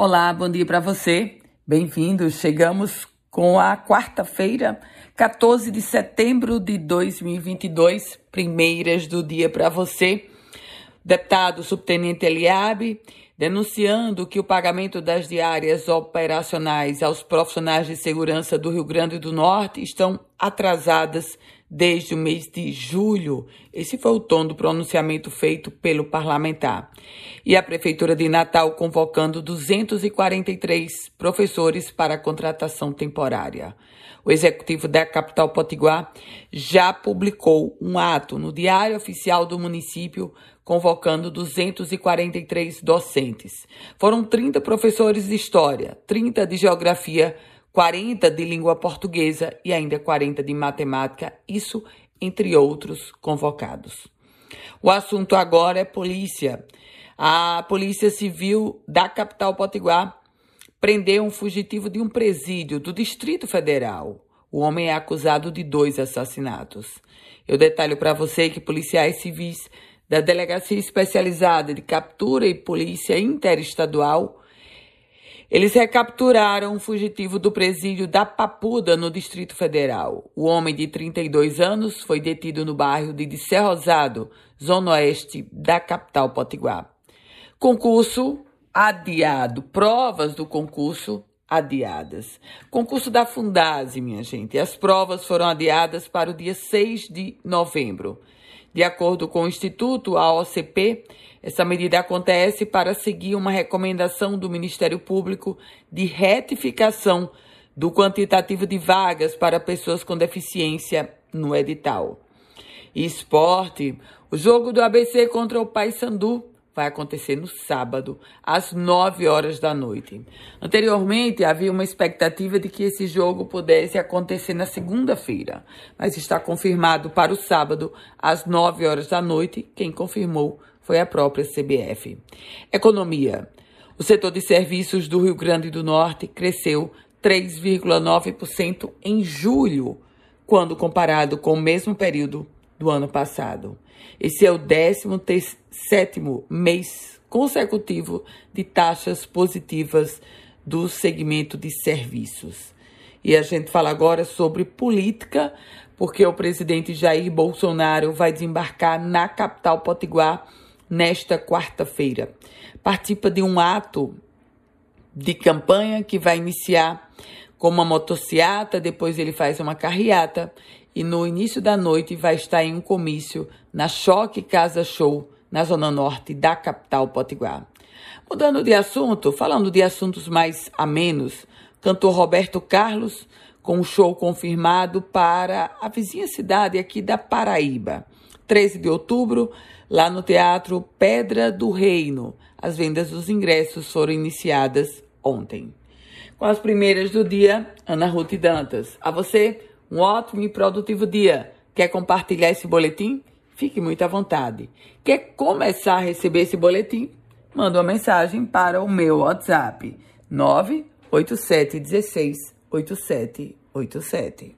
Olá, bom dia para você. Bem-vindos. Chegamos com a quarta-feira, 14 de setembro de 2022, primeiras do dia para você. Deputado subtenente Eliabe denunciando que o pagamento das diárias operacionais aos profissionais de segurança do Rio Grande do Norte estão atrasadas desde o mês de julho. Esse foi o tom do pronunciamento feito pelo parlamentar. E a Prefeitura de Natal convocando 243 professores para contratação temporária. O executivo da capital Potiguar já publicou um ato no Diário Oficial do município convocando 243 docentes. Foram 30 professores de história, 30 de geografia, 40 de língua portuguesa e ainda 40 de matemática, isso entre outros convocados. O assunto agora é polícia. A Polícia Civil da capital Potiguar prendeu um fugitivo de um presídio do Distrito Federal. O homem é acusado de dois assassinatos. Eu detalho para você que policiais civis da Delegacia Especializada de Captura e Polícia Interestadual eles recapturaram um fugitivo do presídio da Papuda, no Distrito Federal. O homem de 32 anos foi detido no bairro de Dissé Rosado, zona oeste da capital potiguar. Concurso adiado. Provas do concurso adiadas. Concurso da Fundase, minha gente. As provas foram adiadas para o dia 6 de novembro. De acordo com o Instituto, a OCP, essa medida acontece para seguir uma recomendação do Ministério Público de retificação do quantitativo de vagas para pessoas com deficiência no edital. Esporte, o jogo do ABC contra o Paysandu vai acontecer no sábado, às 9 horas da noite. Anteriormente, havia uma expectativa de que esse jogo pudesse acontecer na segunda-feira, mas está confirmado para o sábado, às 9 horas da noite. Quem confirmou foi a própria CBF. Economia. O setor de serviços do Rio Grande do Norte cresceu 3,9% em julho, quando comparado com o mesmo período do ano passado. Esse é o 17 mês consecutivo de taxas positivas do segmento de serviços. E a gente fala agora sobre política, porque o presidente Jair Bolsonaro vai desembarcar na capital potiguar nesta quarta-feira. Participa de um ato de campanha que vai iniciar com uma motociata, depois ele faz uma carreata e no início da noite vai estar em um comício na Choque Casa Show, na zona norte da capital potiguar. Mudando de assunto, falando de assuntos mais amenos, cantor Roberto Carlos com um show confirmado para a vizinha cidade aqui da Paraíba. 13 de outubro, lá no Teatro Pedra do Reino. As vendas dos ingressos foram iniciadas ontem. Com as primeiras do dia, Ana Ruth Dantas. A você, um ótimo e produtivo dia. Quer compartilhar esse boletim? Fique muito à vontade. Quer começar a receber esse boletim? Manda uma mensagem para o meu WhatsApp 98716 8787.